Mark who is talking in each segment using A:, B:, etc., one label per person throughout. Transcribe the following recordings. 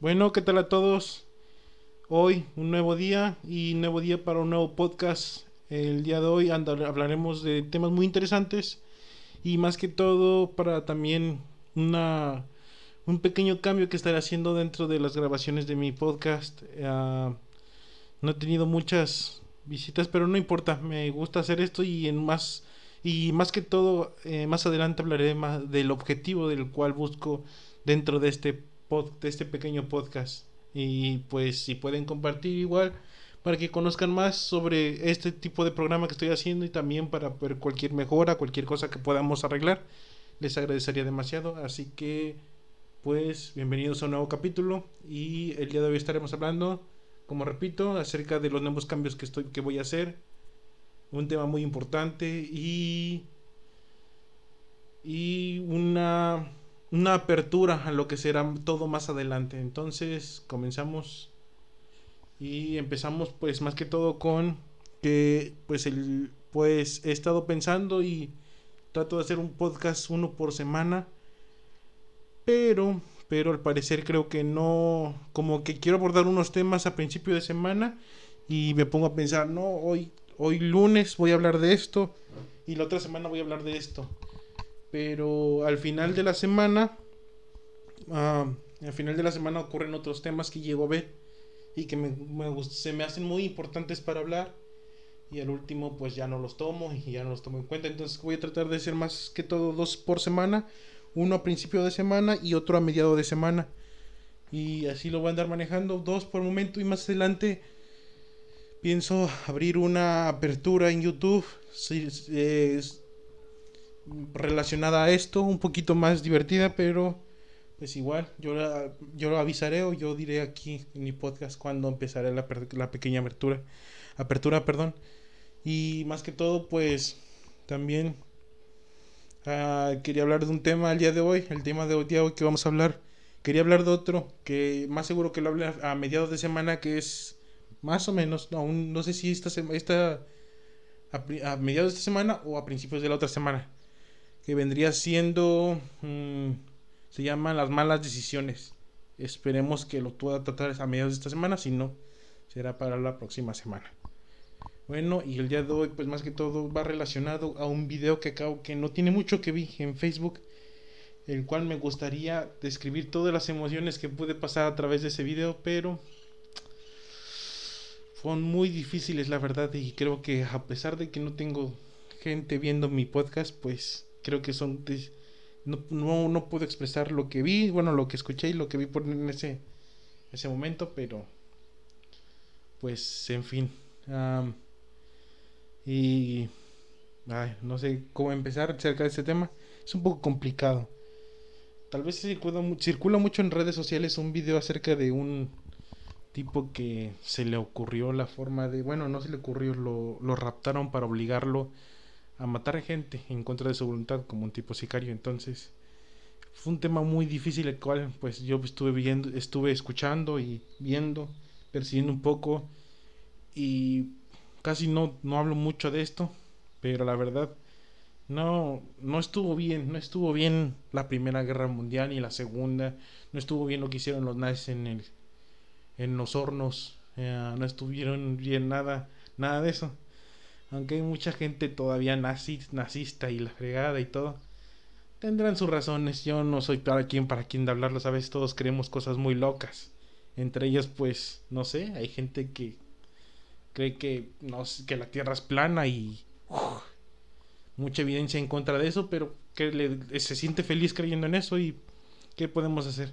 A: Bueno, ¿qué tal a todos? Hoy un nuevo día y nuevo día para un nuevo podcast. El día de hoy hablaremos de temas muy interesantes y más que todo para también una un pequeño cambio que estaré haciendo dentro de las grabaciones de mi podcast. Ah, no he tenido muchas visitas, pero no importa, me gusta hacer esto y en más y más que todo eh, más adelante hablaré más del objetivo del cual busco dentro de este de este pequeño podcast. Y pues si pueden compartir igual para que conozcan más sobre este tipo de programa que estoy haciendo y también para ver cualquier mejora, cualquier cosa que podamos arreglar, les agradecería demasiado. Así que, pues, bienvenidos a un nuevo capítulo. Y el día de hoy estaremos hablando, como repito, acerca de los nuevos cambios que estoy, que voy a hacer, un tema muy importante y y una una apertura a lo que será todo más adelante. Entonces, comenzamos y empezamos pues más que todo con que pues el pues he estado pensando y trato de hacer un podcast uno por semana pero pero al parecer creo que no como que quiero abordar unos temas a principio de semana y me pongo a pensar no hoy hoy lunes voy a hablar de esto y la otra semana voy a hablar de esto pero al final de la semana uh, al final de la semana ocurren otros temas que llego a ver y que me, se me hacen muy importantes para hablar y al último pues ya no los tomo y ya no los tomo en cuenta. Entonces voy a tratar de hacer más que todo dos por semana uno a principio de semana y otro a mediado de semana. Y así lo voy a andar manejando dos por momento y más adelante pienso abrir una apertura en YouTube relacionada a esto un poquito más divertida pero pues igual, yo, yo lo avisaré o yo diré aquí en mi podcast cuando empezaré la, la pequeña apertura. Apertura, perdón. Y más que todo, pues también uh, quería hablar de un tema el día de hoy. El tema de hoy, día hoy que vamos a hablar. Quería hablar de otro que más seguro que lo hable a mediados de semana, que es más o menos, no, no sé si esta, esta a, mediados de esta semana o a principios de la otra semana. Que vendría siendo... Mm, se llaman Las malas decisiones. Esperemos que lo pueda tratar a mediados de esta semana, si no, será para la próxima semana. Bueno, y el día de hoy, pues más que todo va relacionado a un video que acabo que no tiene mucho que vi en Facebook, el cual me gustaría describir todas las emociones que pude pasar a través de ese video, pero fueron muy difíciles la verdad y creo que a pesar de que no tengo gente viendo mi podcast, pues creo que son no, no, no puedo expresar lo que vi, bueno, lo que escuché y lo que vi por en ese, ese momento, pero pues en fin. y ay, no sé cómo empezar acerca de este tema. Es un poco complicado. Tal vez circula, circula mucho en redes sociales un video acerca de un tipo que se le ocurrió la forma de, bueno, no se le ocurrió, lo, lo raptaron para obligarlo a matar gente en contra de su voluntad como un tipo sicario. Entonces, fue un tema muy difícil el cual pues yo estuve viendo, estuve escuchando y viendo, percibiendo un poco y casi no, no hablo mucho de esto, pero la verdad no, no estuvo bien, no estuvo bien la Primera Guerra Mundial ni la Segunda, no estuvo bien lo que hicieron los nazis en el en los hornos, eh, no estuvieron bien nada, nada de eso. Aunque hay mucha gente todavía nazista y la fregada y todo. Tendrán sus razones. Yo no soy para quien para quien de hablarlo. Veces todos creemos cosas muy locas. Entre ellas, pues, no sé, hay gente que cree que, no que la Tierra es plana y mucha evidencia en contra de eso, pero que le, se siente feliz creyendo en eso y ¿qué podemos hacer?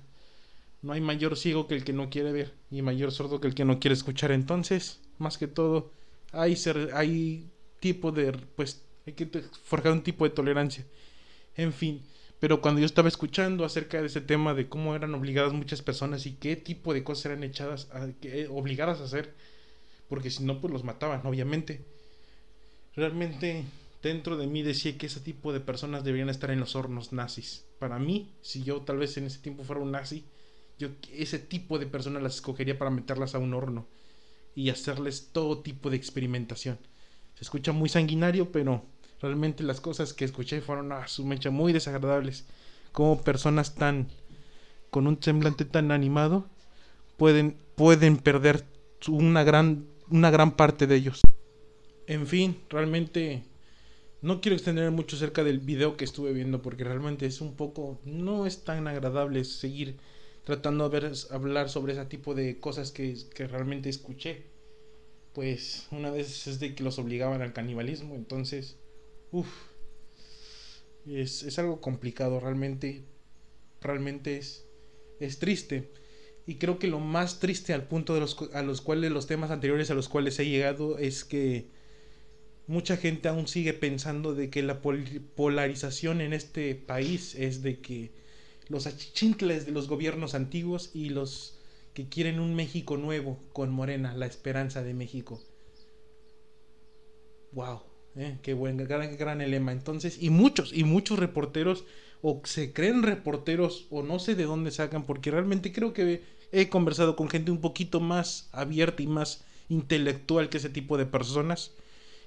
A: No hay mayor ciego que el que no quiere ver y mayor sordo que el que no quiere escuchar. Entonces, más que todo, hay, ser, hay tipo de, pues, hay que forjar un tipo de tolerancia. En fin, pero cuando yo estaba escuchando acerca de ese tema de cómo eran obligadas muchas personas y qué tipo de cosas eran echadas, a, que, obligadas a hacer, porque si no, pues los mataban, obviamente. Realmente dentro de mí decía que ese tipo de personas deberían estar en los hornos nazis. Para mí, si yo tal vez en ese tiempo fuera un nazi, yo ese tipo de personas las escogería para meterlas a un horno y hacerles todo tipo de experimentación. Se escucha muy sanguinario, pero realmente las cosas que escuché fueron a su mecha muy desagradables. Como personas tan con un semblante tan animado pueden, pueden perder una gran, una gran parte de ellos. En fin, realmente no quiero extender mucho acerca del video que estuve viendo porque realmente es un poco, no es tan agradable seguir tratando de hablar sobre ese tipo de cosas que, realmente escuché. Pues una vez es de que los obligaban al canibalismo, entonces, uff, es, es algo complicado, realmente, realmente es, es triste. Y creo que lo más triste al punto de los, a los cuales los temas anteriores a los cuales he llegado es que mucha gente aún sigue pensando de que la polarización en este país es de que los achichintles de los gobiernos antiguos y los que quieren un México nuevo con Morena, la esperanza de México. Wow, eh, qué buen gran, gran lema. Entonces, y muchos, y muchos reporteros o se creen reporteros o no sé de dónde sacan, porque realmente creo que he conversado con gente un poquito más abierta y más intelectual que ese tipo de personas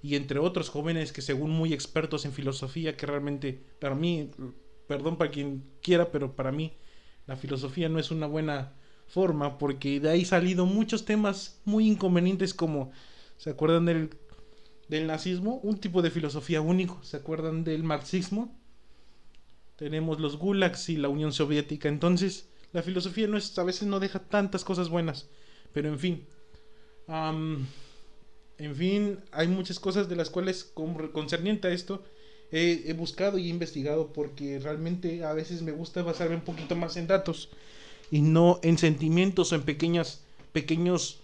A: y entre otros jóvenes que según muy expertos en filosofía que realmente para mí perdón para quien quiera pero para mí la filosofía no es una buena forma porque de ahí salido muchos temas muy inconvenientes como se acuerdan del del nazismo un tipo de filosofía único se acuerdan del marxismo tenemos los gulags y la Unión Soviética entonces la filosofía no es, a veces no deja tantas cosas buenas. Pero en fin. en fin, hay muchas cosas de las cuales, concerniente a esto, he, buscado y investigado porque realmente a veces me gusta basarme un poquito más en datos y no en sentimientos o en pequeñas, pequeños,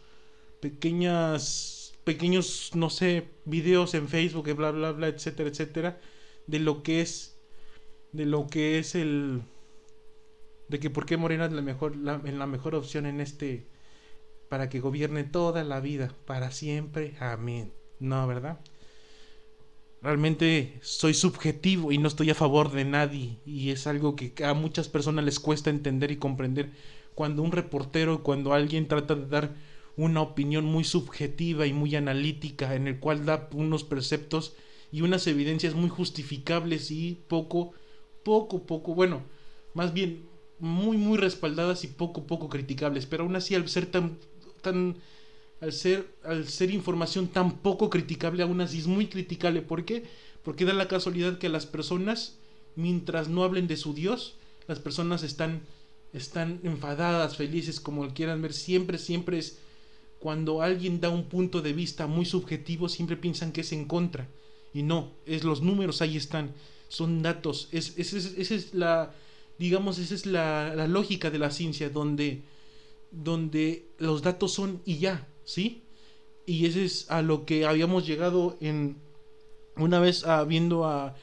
A: pequeñas, pequeños, no sé, videos en Facebook, bla, bla, bla, etcétera, etcétera, de lo que es, de lo que es el, de que por qué Morena es la mejor, la, la mejor opción en este, para que gobierne toda la vida, para siempre, amén. No, ¿verdad? Realmente soy subjetivo y no estoy a favor de nadie y es algo que a muchas personas les cuesta entender y comprender. Cuando un reportero, cuando alguien trata de dar una opinión muy subjetiva y muy analítica en el cual da unos preceptos y unas evidencias muy justificables y poco, poco, poco, bueno, más bien muy muy respaldadas y poco poco criticables, pero aún así al ser tan tan al ser al ser información tan poco criticable aún así es muy criticable, ¿por qué? Porque da la casualidad que las personas mientras no hablen de su Dios, las personas están están enfadadas, felices, como quieran ver, siempre siempre es cuando alguien da un punto de vista muy subjetivo, siempre piensan que es en contra. Y no, es los números ahí están, son datos, es, esa es la, digamos, esa es la, lógica de la ciencia, donde, donde los datos son y ya, ¿sí? Y ese es a lo que habíamos llegado en una vez ah, viendo a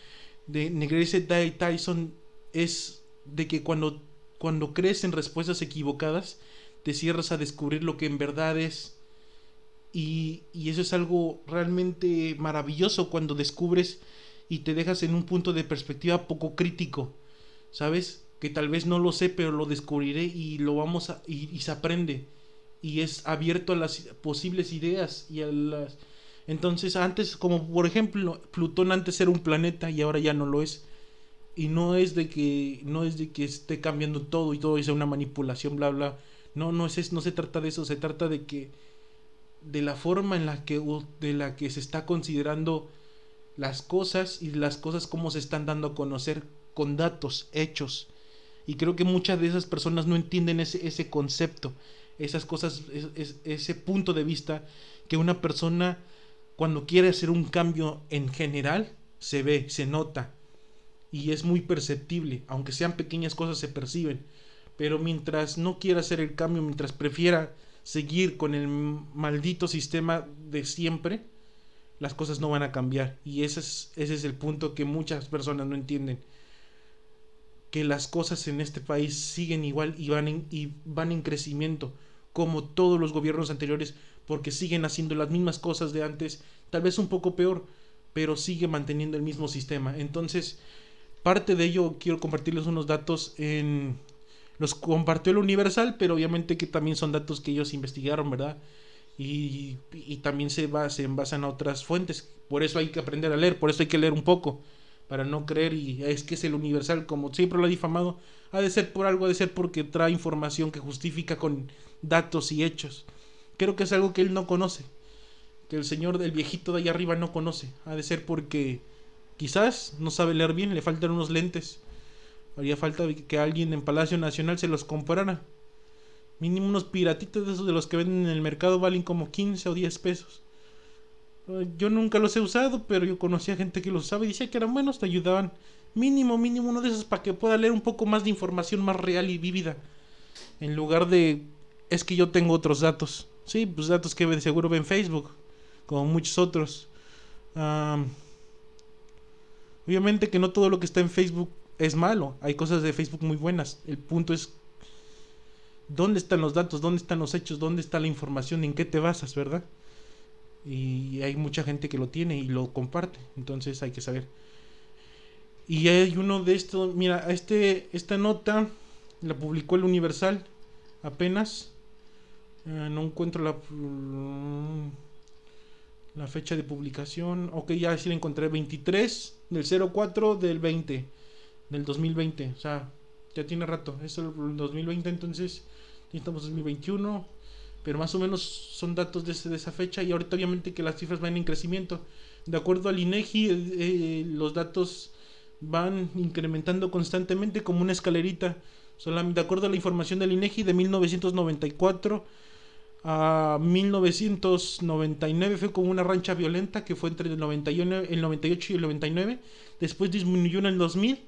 A: de Negrese Tyson es de que cuando, cuando crees en respuestas equivocadas, te cierras a descubrir lo que en verdad es. Y, y, eso es algo realmente maravilloso cuando descubres y te dejas en un punto de perspectiva poco crítico, ¿sabes? que tal vez no lo sé, pero lo descubriré y lo vamos a y, se aprende y es abierto a las posibles ideas y a las entonces antes como por ejemplo Plutón antes era un planeta y ahora ya no lo es y no es de que no es de que esté cambiando todo y todo es una manipulación bla bla no no es no se trata de eso se trata de que de la forma en la que de la que se está considerando las cosas y las cosas como se están dando a conocer con datos hechos y creo que muchas de esas personas no entienden ese, ese concepto, esas cosas, ese punto de vista que una persona cuando quiere hacer un cambio en general se ve, se nota. Y es muy perceptible, aunque sean pequeñas cosas se perciben, pero mientras no quiera hacer el cambio, mientras prefiera seguir con el maldito sistema de siempre, las cosas no van a cambiar. Y ese es, ese es el punto que muchas personas no entienden que las cosas en este país siguen igual y van en, y van en crecimiento, como todos los gobiernos anteriores, porque siguen haciendo las mismas cosas de antes, tal vez un poco peor, pero sigue manteniendo el mismo sistema. Entonces, parte de ello quiero compartirles unos datos en los compartió el Universal, pero obviamente que también son datos que ellos investigaron, ¿verdad? Y, y también se, se basan a otras fuentes. Por eso hay que aprender a leer, por eso hay que leer un poco para no creer y es que es el universal, como siempre lo ha difamado, ha de ser por algo, ha de ser porque trae información que justifica con datos y hechos. Creo que es algo que él no conoce, que el señor del viejito de allá arriba no conoce, ha de ser porque quizás no sabe leer bien, le faltan unos lentes. Haría falta que alguien en Palacio Nacional se los comprara. Mínimo unos piratitos de esos de los que venden en el mercado valen como 15 o 10 pesos. Yo nunca los he usado, pero yo conocía gente que los usaba y decía que eran buenos, te ayudaban. Mínimo, mínimo uno de esos para que pueda leer un poco más de información más real y vívida. En lugar de, es que yo tengo otros datos. Sí, pues datos que seguro ven Facebook, como muchos otros. obviamente que no todo lo que está en Facebook es malo. Hay cosas de Facebook muy buenas. El punto es dónde están los datos, dónde están los hechos, dónde está la información, en qué te basas, ¿verdad? Y hay mucha gente que lo tiene y lo comparte. Entonces hay que saber. Y hay uno de estos, mira, este, esta nota la publicó el Universal apenas. Eh, no encuentro la, la fecha de publicación. Ok, ya sí la encontré. 23 del 04 del 20. Del 2020. O sea, ya tiene rato. Es el 2020, entonces estamos en 2021 pero más o menos son datos de, esa fecha y ahorita obviamente que las cifras van en crecimiento. De acuerdo al INEGI, eh, eh, los datos van incrementando constantemente como una escalerita. De acuerdo a la información del INEGI de 1994 a 1999 fue como una rancha violenta que fue entre el, 91, el 98 y el 99. Después disminuyó en el 2000.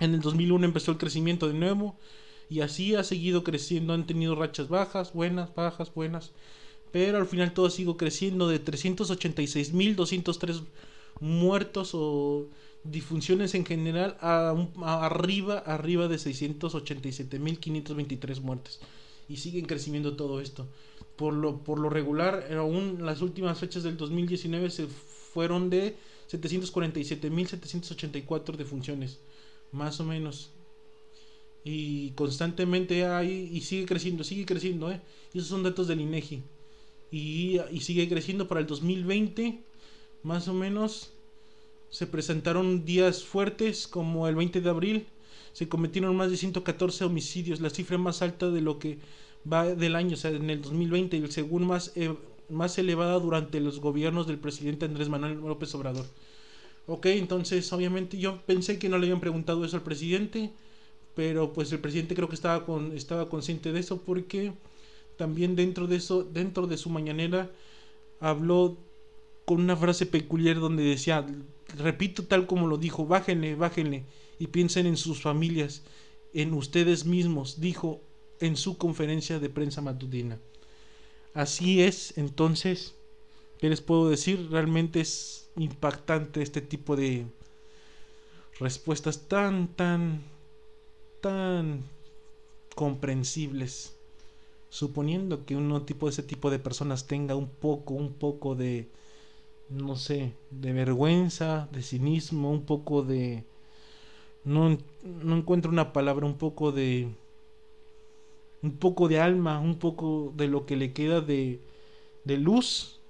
A: En el 2001 empezó el crecimiento de nuevo. Y así ha seguido creciendo, han tenido rachas bajas, buenas, bajas, buenas. Pero al final todo ha creciendo de 386.203 muertos o difunciones en general a, arriba, arriba de 687.523 muertes. Y sigue en crecimiento todo esto. Por lo, por lo regular, aún las últimas fechas del 2019 se fueron de 747.784 defunciones. Más o menos. Y constantemente hay, y sigue creciendo, sigue creciendo, ¿eh? Esos son datos del INEGI. Y, sigue creciendo para el 2020, más o menos. Se presentaron días fuertes como el 20 de abril. Se cometieron más de 114 homicidios, la cifra más alta de lo que va del año, o sea, en el 2020, y el segundo más, eh, más elevada durante los gobiernos del presidente Andrés Manuel López Obrador. Ok, entonces obviamente yo pensé que no le habían preguntado eso al presidente pero pues el presidente creo que estaba con estaba consciente de eso porque también dentro de eso dentro de su mañanera habló con una frase peculiar donde decía repito tal como lo dijo bájenle bájenle y piensen en sus familias en ustedes mismos dijo en su conferencia de prensa matutina. Así es entonces qué les puedo decir realmente es impactante este tipo de respuestas tan tan tan comprensibles, suponiendo que uno tipo de ese tipo de personas tenga un poco, un poco de, no sé, de vergüenza, de cinismo, un poco de, no, no encuentro una palabra, un poco de, un poco de alma, un poco de lo que le queda de, de luz,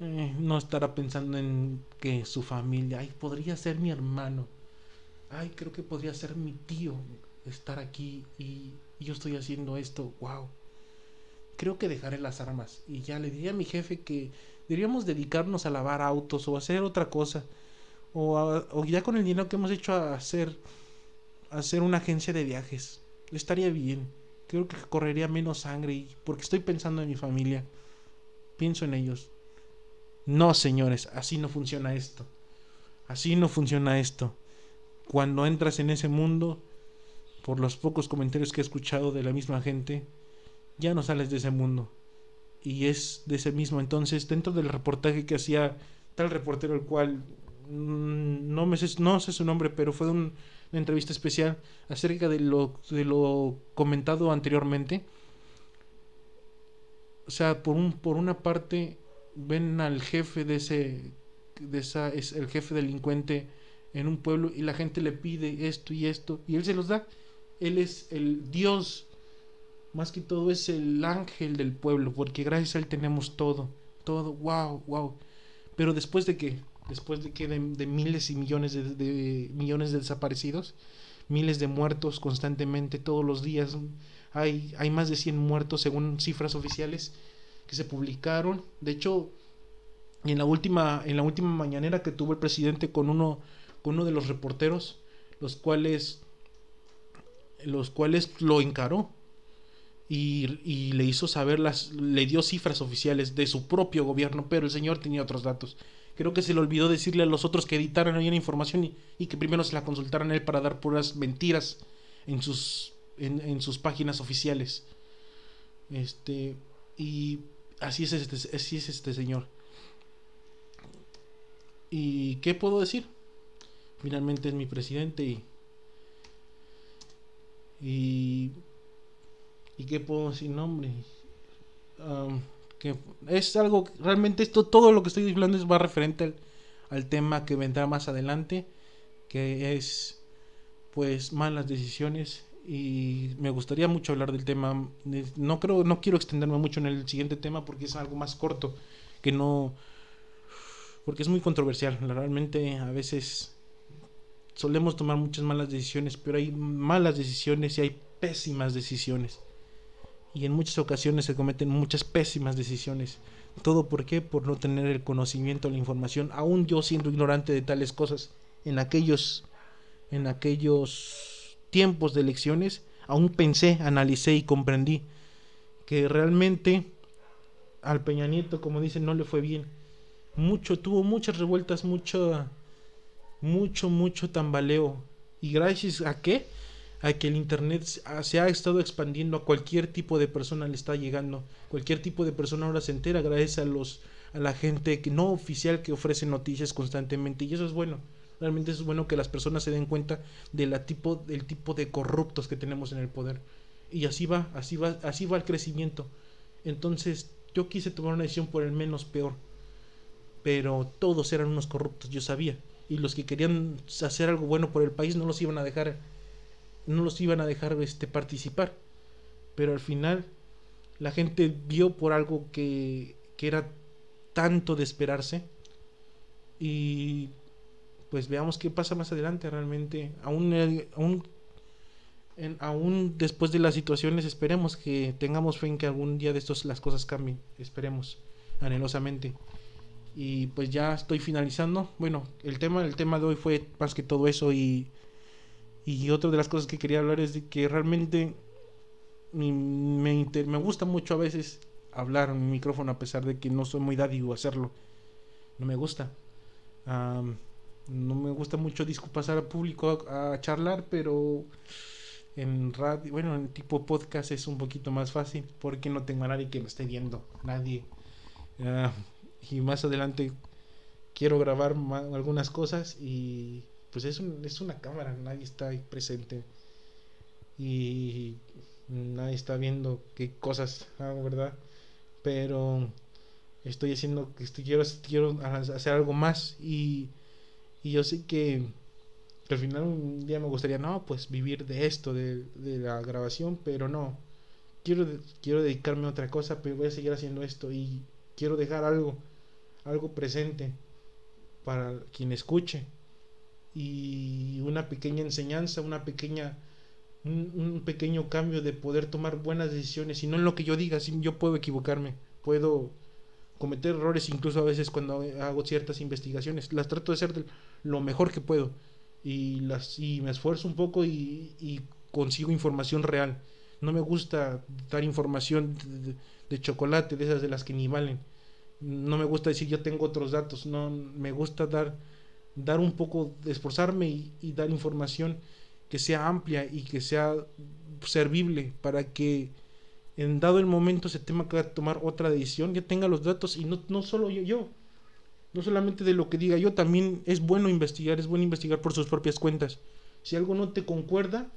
A: eh, no estará pensando en que su familia, ay, podría ser mi hermano ay, creo que podría ser mi tío estar aquí y, yo estoy haciendo esto, wow. Creo que dejaré las armas y ya le diría a mi jefe que deberíamos dedicarnos a lavar autos o hacer otra cosa. O, ya con el dinero que hemos hecho a hacer, hacer una agencia de viajes. Estaría bien. Creo que correría menos sangre y, porque estoy pensando en mi familia. Pienso en ellos. No, señores, así no funciona esto. Así no funciona esto cuando entras en ese mundo, por los pocos comentarios que he escuchado de la misma gente, ya no sales de ese mundo. Y es de ese mismo. Entonces, dentro del reportaje que hacía tal reportero, el cual mm, no, me sé, no sé su nombre, pero fue una entrevista especial acerca de lo, de lo comentado anteriormente. O sea, por, un, por una parte, ven al jefe de ese, de esa, es el jefe delincuente en un pueblo y la gente le pide esto y esto y él se los da. Él es el Dios, más que todo es el ángel del pueblo, porque gracias a él tenemos todo, todo, wow, wow. Pero después de que, después de que de, miles y millones de, millones de desaparecidos, miles de muertos constantemente todos los días. Hay, hay más de 100 muertos según cifras oficiales que se publicaron. De hecho, en la última, en la última mañanera que tuvo el presidente con uno, con uno de los reporteros, los cuales, los cuales lo encaró y, y, le hizo saber las, le dio cifras oficiales de su propio gobierno, pero el señor tenía otros datos. Creo que se le olvidó decirle a los otros que editaran ahí la información y, y, que primero se la consultaran a él para dar puras mentiras en sus, en, en sus páginas oficiales. Este, y así es este, así es este señor. ¿Y qué puedo decir? Finalmente es mi presidente y. Y. ¿Y qué puedo decir? nombre que es algo. Realmente esto, todo lo que estoy hablando es va referente al, al tema que vendrá más adelante. Que es. Pues malas decisiones y me gustaría mucho hablar del tema. No creo, no quiero extenderme mucho en el siguiente tema porque es algo más corto, que no porque es muy controversial. Realmente a veces solemos tomar muchas malas decisiones, pero hay malas decisiones y hay pésimas decisiones. Y en muchas ocasiones se cometen muchas pésimas decisiones. ¿Todo por qué? Por no tener el conocimiento, la información, aún yo siendo ignorante de tales cosas. En aquellos, en aquellos tiempos de elecciones, aún pensé, analicé y comprendí que realmente al Peña Nieto, como dicen, no le fue bien mucho, tuvo muchas revueltas, mucho, mucho, mucho tambaleo. ¿Y gracias a qué? A que el Internet se ha estado expandiendo a cualquier tipo de persona le está llegando. Cualquier tipo de persona ahora se entera gracias a los a la gente que no oficial que ofrece noticias constantemente y eso es bueno. Realmente es bueno que las personas se den cuenta de la tipo, del tipo de corruptos que tenemos en el poder. Y así va, así va, así va el crecimiento. Entonces, yo quise tomar una decisión por el menos peor pero todos eran unos corruptos, yo sabía. Y los que querían hacer algo bueno por el país no los iban a dejar, no los iban a dejar este, participar. Pero al final la gente vio por algo que, que era tanto de esperarse. Y pues veamos qué pasa más adelante realmente. Aún, aún, aún después de las situaciones esperemos que tengamos fe en que algún día de estos las cosas cambien. Esperemos anhelosamente. Y pues ya estoy finalizando. Bueno, el tema, el tema de hoy fue más que todo eso y, y otra de las cosas que quería hablar es de que realmente me, me, gusta mucho a veces hablar en un micrófono a pesar de que no soy muy dádivo hacerlo. No me gusta. no me gusta mucho pasar al público a, charlar, pero en radio, bueno, en tipo podcast es un poquito más fácil porque no tengo a nadie que me esté viendo. Nadie. Ah, y más adelante quiero grabar algunas cosas y pues es, es una cámara, nadie está ahí presente y nadie está viendo qué cosas hago, ¿verdad? Pero estoy haciendo que estoy, quiero, quiero hacer algo más y, y yo sé que, al final un día me gustaría, no, pues vivir de esto, de, de la grabación, pero no. Quiero, quiero dedicarme a otra cosa, pero voy a seguir haciendo esto y quiero dejar algo algo presente para quien escuche. Y una pequeña enseñanza, una pequeña un, pequeño cambio de poder tomar buenas decisiones y no en lo que yo diga, yo puedo equivocarme, puedo cometer errores incluso a veces cuando hago ciertas investigaciones, las trato de hacer lo mejor que puedo y las y me esfuerzo un poco y consigo información real. No me gusta dar información de chocolate, de esas de las que ni valen no me gusta decir yo tengo otros datos, no, me gusta dar, dar un poco, esforzarme y, dar información que sea amplia y que sea servible para que en dado el momento se tenga que tomar otra decisión, ya tenga los datos y no, no solo yo, yo, no solamente de lo que diga yo, también es bueno investigar, es bueno investigar por sus propias cuentas. Si algo no te concuerda,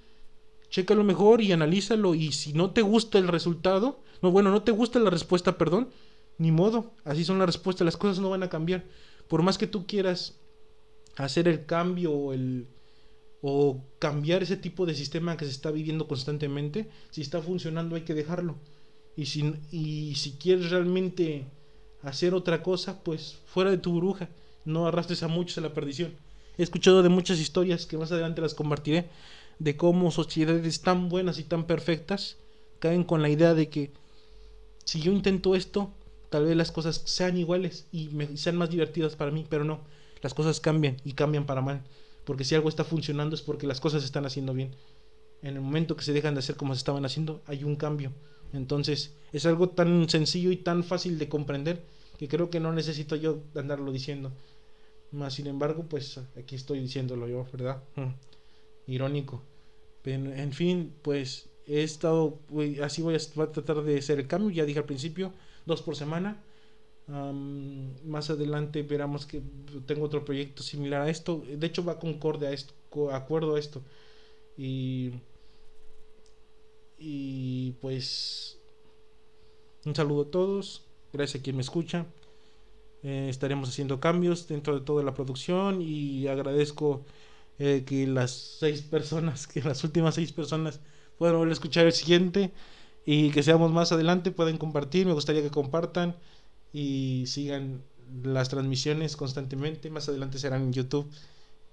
A: chécalo mejor y analízalo y si no te gusta el resultado, no bueno, no te gusta la respuesta, perdón, ni modo, así son las respuestas, las cosas no van a cambiar. Por más que tú quieras hacer el cambio o, el, o cambiar ese tipo de sistema que se está viviendo constantemente, si está funcionando hay que dejarlo. Y si, y si quieres realmente hacer otra cosa, pues fuera de tu burbuja. no arrastres a muchos a la perdición. He escuchado de muchas historias que más adelante las compartiré de cómo sociedades tan buenas y tan perfectas caen con la idea de que si yo intento esto, tal vez las cosas sean iguales y sean más divertidas para mí, pero no, las cosas cambian y cambian para mal, porque si algo está funcionando es porque las cosas se están haciendo bien. En el momento que se dejan de hacer como se estaban haciendo, hay un cambio. Entonces, es algo tan sencillo y tan fácil de comprender que creo que no necesito yo andarlo diciendo. Más sin embargo, pues aquí estoy diciéndolo yo, ¿verdad? Mm. Irónico. Pero, en fin, pues he estado, así voy a, tratar de hacer el cambio, ya dije al principio, dos por semana. más adelante veremos que tengo otro proyecto similar a esto. De hecho va concorde a esto, acuerdo a esto. Y, y pues un saludo a todos. Gracias a quien me escucha. Eh, estaremos haciendo cambios dentro de toda la producción y agradezco eh, que las seis personas, que las últimas seis personas puedan volver a escuchar el siguiente y que seamos más adelante, pueden compartir, me gustaría que compartan y sigan las transmisiones constantemente, más adelante serán en YouTube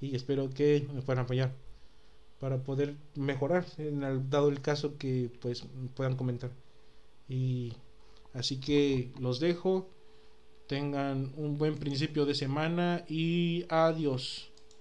A: y espero que me puedan apoyar para poder mejorar en dado el caso que pues puedan comentar. Y así que los dejo. Tengan un buen principio de semana y adiós